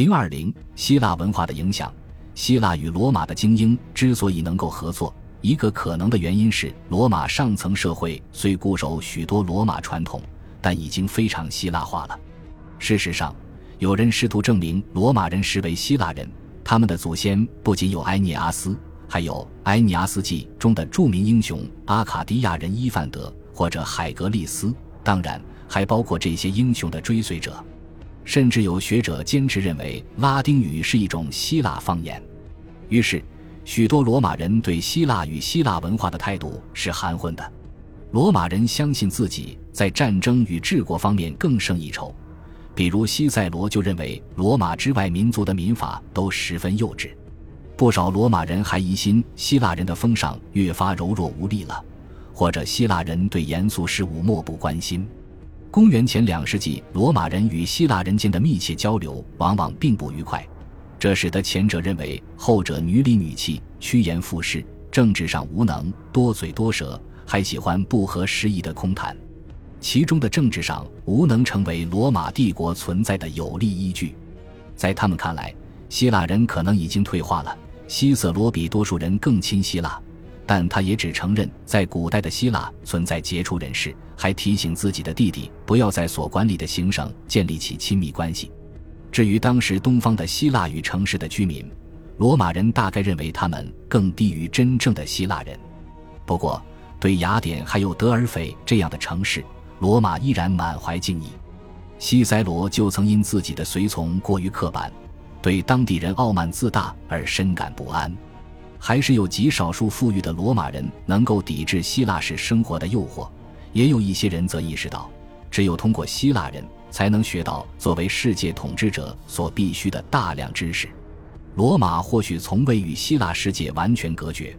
零二零，希腊文化的影响。希腊与罗马的精英之所以能够合作，一个可能的原因是罗马上层社会虽固守许多罗马传统，但已经非常希腊化了。事实上，有人试图证明罗马人实为希腊人，他们的祖先不仅有埃涅阿斯，还有《埃涅阿斯纪》中的著名英雄阿卡迪亚人伊范德或者海格力斯，当然还包括这些英雄的追随者。甚至有学者坚持认为拉丁语是一种希腊方言。于是，许多罗马人对希腊与希腊文化的态度是含混的。罗马人相信自己在战争与治国方面更胜一筹，比如西塞罗就认为罗马之外民族的民法都十分幼稚。不少罗马人还疑心希腊人的风尚越发柔弱无力了，或者希腊人对严肃事务漠不关心。公元前两世纪，罗马人与希腊人间的密切交流往往并不愉快。这使得前者认为后者女里女气、趋炎附势，政治上无能、多嘴多舌，还喜欢不合时宜的空谈。其中的政治上无能成为罗马帝国存在的有力依据。在他们看来，希腊人可能已经退化了。希瑟罗比多数人更亲希腊，但他也只承认在古代的希腊存在杰出人士，还提醒自己的弟弟不要在所管理的行省建立起亲密关系。至于当时东方的希腊与城市的居民，罗马人大概认为他们更低于真正的希腊人。不过，对雅典还有德尔斐这样的城市，罗马依然满怀敬意。西塞罗就曾因自己的随从过于刻板，对当地人傲慢自大而深感不安。还是有极少数富裕的罗马人能够抵制希腊式生活的诱惑，也有一些人则意识到，只有通过希腊人。才能学到作为世界统治者所必须的大量知识。罗马或许从未与希腊世界完全隔绝，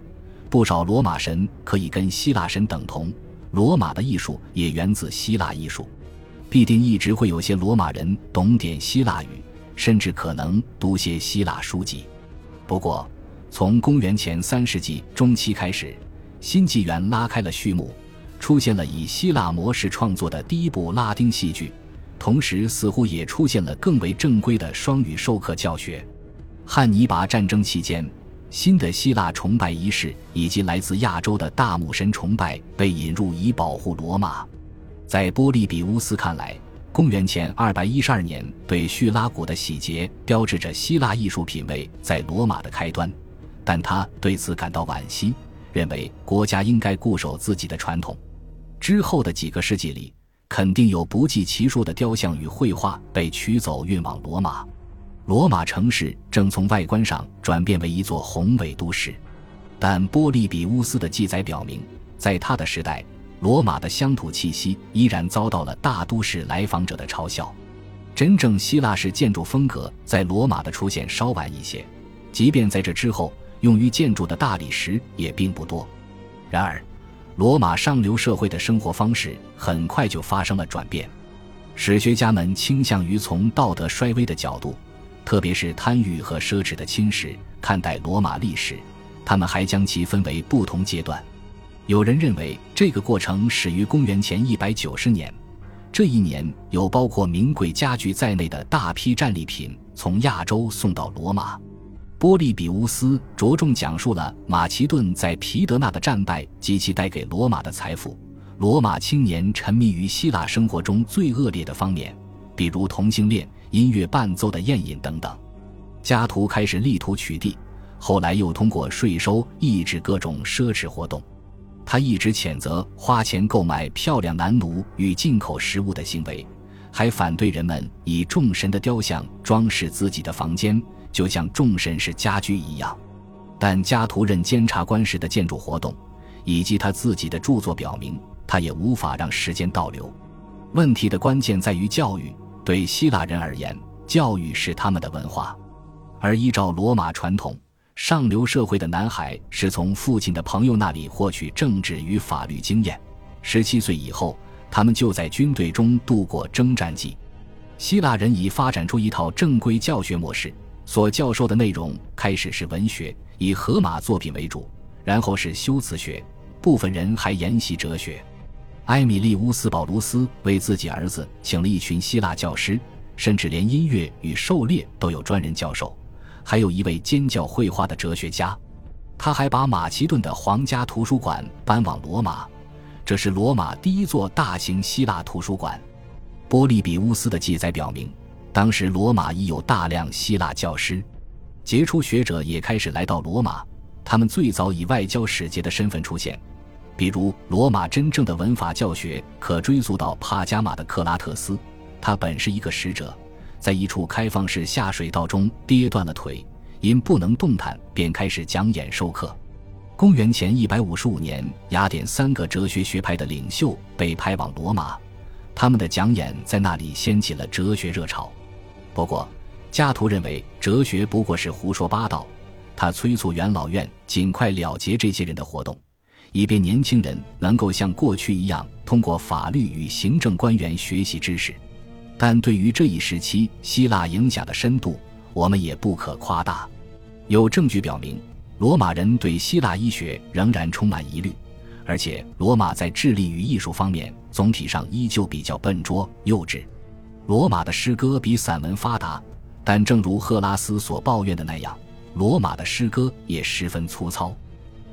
不少罗马神可以跟希腊神等同。罗马的艺术也源自希腊艺术，必定一直会有些罗马人懂点希腊语，甚至可能读些希腊书籍。不过，从公元前三世纪中期开始，新纪元拉开了序幕，出现了以希腊模式创作的第一部拉丁戏剧。同时，似乎也出现了更为正规的双语授课教学。汉尼拔战争期间，新的希腊崇拜仪式以及来自亚洲的大母神崇拜被引入，以保护罗马。在波利比乌斯看来，公元前212年对叙拉古的洗劫标志着希腊艺术品味在罗马的开端，但他对此感到惋惜，认为国家应该固守自己的传统。之后的几个世纪里。肯定有不计其数的雕像与绘画被取走运往罗马，罗马城市正从外观上转变为一座宏伟都市。但波利比乌斯的记载表明，在他的时代，罗马的乡土气息依然遭到了大都市来访者的嘲笑。真正希腊式建筑风格在罗马的出现稍晚一些，即便在这之后，用于建筑的大理石也并不多。然而。罗马上流社会的生活方式很快就发生了转变，史学家们倾向于从道德衰微的角度，特别是贪欲和奢侈的侵蚀看待罗马历史。他们还将其分为不同阶段。有人认为这个过程始于公元前一百九十年，这一年有包括名贵家具在内的大批战利品从亚洲送到罗马。波利比乌斯着重讲述了马其顿在皮德纳的战败及其带给罗马的财富。罗马青年沉迷于希腊生活中最恶劣的方面，比如同性恋、音乐伴奏的宴饮等等。加图开始力图取缔，后来又通过税收抑制各种奢侈活动。他一直谴责花钱购买漂亮男奴与进口食物的行为，还反对人们以众神的雕像装饰自己的房间。就像众神是家居一样，但加图任监察官时的建筑活动，以及他自己的著作表明，他也无法让时间倒流。问题的关键在于教育。对希腊人而言，教育是他们的文化，而依照罗马传统，上流社会的男孩是从父亲的朋友那里获取政治与法律经验。十七岁以后，他们就在军队中度过征战季。希腊人已发展出一套正规教学模式。所教授的内容开始是文学，以荷马作品为主，然后是修辞学，部分人还研习哲学。埃米利乌斯·保卢斯为自己儿子请了一群希腊教师，甚至连音乐与狩猎都有专人教授。还有一位尖叫绘画的哲学家，他还把马其顿的皇家图书馆搬往罗马，这是罗马第一座大型希腊图书馆。波利比乌斯的记载表明，当时罗马已有大量希腊教师，杰出学者也开始来到罗马。他们最早以外交使节的身份出现，比如罗马真正的文法教学可追溯到帕加马的克拉特斯，他本是一个使者，在一处开放式下水道中跌断了腿，因不能动弹，便开始讲演授课。公元前一百五十五年，雅典三个哲学学派的领袖被派往罗马，他们的讲演在那里掀起了哲学热潮。不过，加图认为哲学不过是胡说八道。他催促元老院尽快了结这些人的活动，以便年轻人能够像过去一样通过法律与行政官员学习知识。但对于这一时期希腊影响的深度，我们也不可夸大。有证据表明，罗马人对希腊医学仍然充满疑虑，而且罗马在智力与艺术方面总体上依旧比较笨拙幼稚。罗马的诗歌比散文发达，但正如赫拉斯所抱怨的那样。罗马的诗歌也十分粗糙。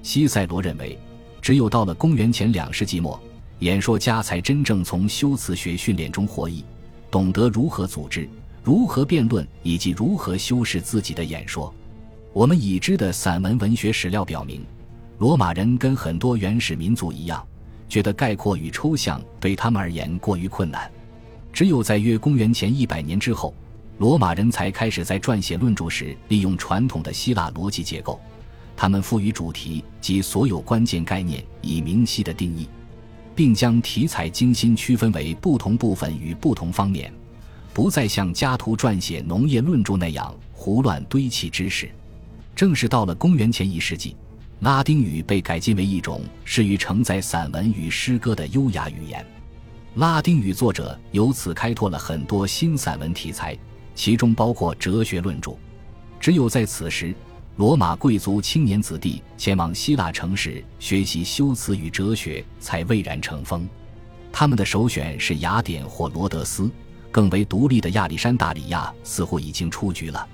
西塞罗认为，只有到了公元前两世纪末，演说家才真正从修辞学训练中获益，懂得如何组织、如何辩论以及如何修饰自己的演说。我们已知的散文文学史料表明，罗马人跟很多原始民族一样，觉得概括与抽象对他们而言过于困难。只有在约公元前一百年之后。罗马人才开始在撰写论著时利用传统的希腊逻辑结构，他们赋予主题及所有关键概念以明晰的定义，并将题材精心区分为不同部分与不同方面，不再像加图撰写农业论著那样胡乱堆砌知识。正是到了公元前一世纪，拉丁语被改进为一种适于承载散文与诗歌的优雅语言，拉丁语作者由此开拓了很多新散文题材。其中包括哲学论著。只有在此时，罗马贵族青年子弟前往希腊城市学习修辞与哲学才蔚然成风。他们的首选是雅典或罗德斯，更为独立的亚历山大里亚似乎已经出局了。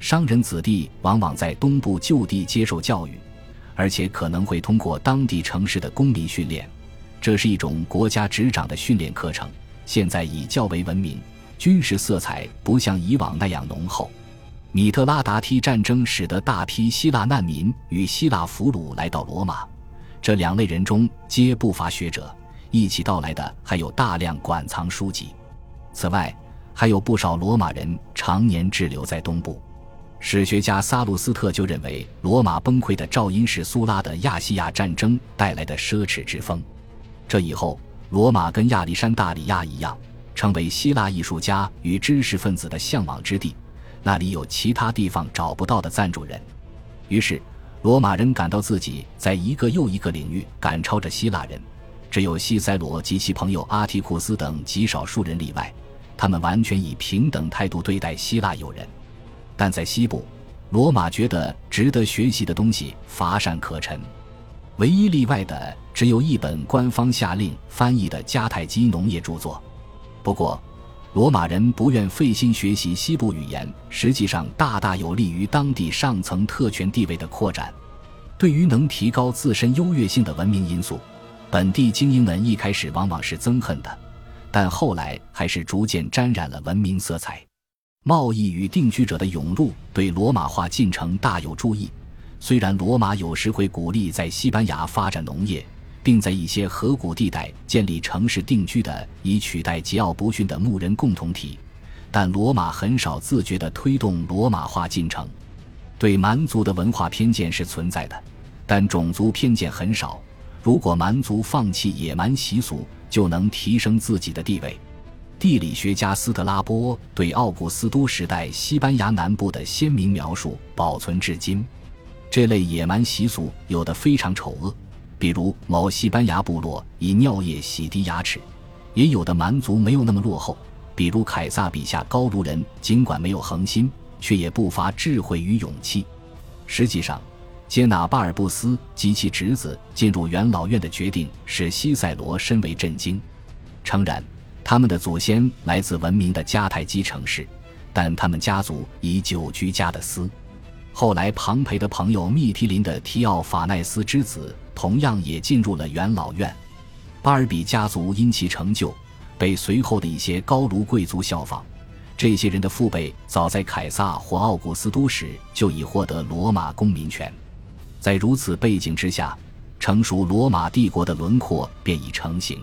商人子弟往往在东部就地接受教育，而且可能会通过当地城市的公民训练，这是一种国家执掌的训练课程，现在已较为文明。军事色彩不像以往那样浓厚。米特拉达梯战争使得大批希腊难民与希腊俘虏来到罗马，这两类人中皆不乏学者。一起到来的还有大量馆藏书籍。此外，还有不少罗马人常年滞留在东部。史学家萨鲁斯特就认为，罗马崩溃的噪音是苏拉的亚细亚战争带来的奢侈之风。这以后，罗马跟亚历山大里亚一样。成为希腊艺术家与知识分子的向往之地，那里有其他地方找不到的赞助人。于是，罗马人感到自己在一个又一个领域赶超着希腊人，只有西塞罗及其朋友阿提库斯等极少数人例外，他们完全以平等态度对待希腊友人。但在西部，罗马觉得值得学习的东西乏善可陈，唯一例外的只有一本官方下令翻译的迦太基农业著作。不过，罗马人不愿费心学习西部语言，实际上大大有利于当地上层特权地位的扩展。对于能提高自身优越性的文明因素，本地精英们一开始往往是憎恨的，但后来还是逐渐沾染了文明色彩。贸易与定居者的涌入对罗马化进程大有助益，虽然罗马有时会鼓励在西班牙发展农业。并在一些河谷地带建立城市定居的，以取代桀骜不驯的牧人共同体。但罗马很少自觉地推动罗马化进程。对蛮族的文化偏见是存在的，但种族偏见很少。如果蛮族放弃野蛮习俗，就能提升自己的地位。地理学家斯特拉波对奥古斯都时代西班牙南部的鲜明描述保存至今。这类野蛮习俗有的非常丑恶。比如某西班牙部落以尿液洗涤牙齿，也有的蛮族没有那么落后。比如凯撒笔下高卢人，尽管没有恒心，却也不乏智慧与勇气。实际上，接纳巴尔布斯及其侄子进入元老院的决定，使西塞罗深为震惊。诚然，他们的祖先来自文明的迦太基城市，但他们家族已久居加的斯。后来，庞培的朋友密提林的提奥法奈斯之子同样也进入了元老院。巴尔比家族因其成就，被随后的一些高卢贵族效仿。这些人的父辈早在凯撒或奥古斯都时就已获得罗马公民权。在如此背景之下，成熟罗马帝国的轮廓便已成型。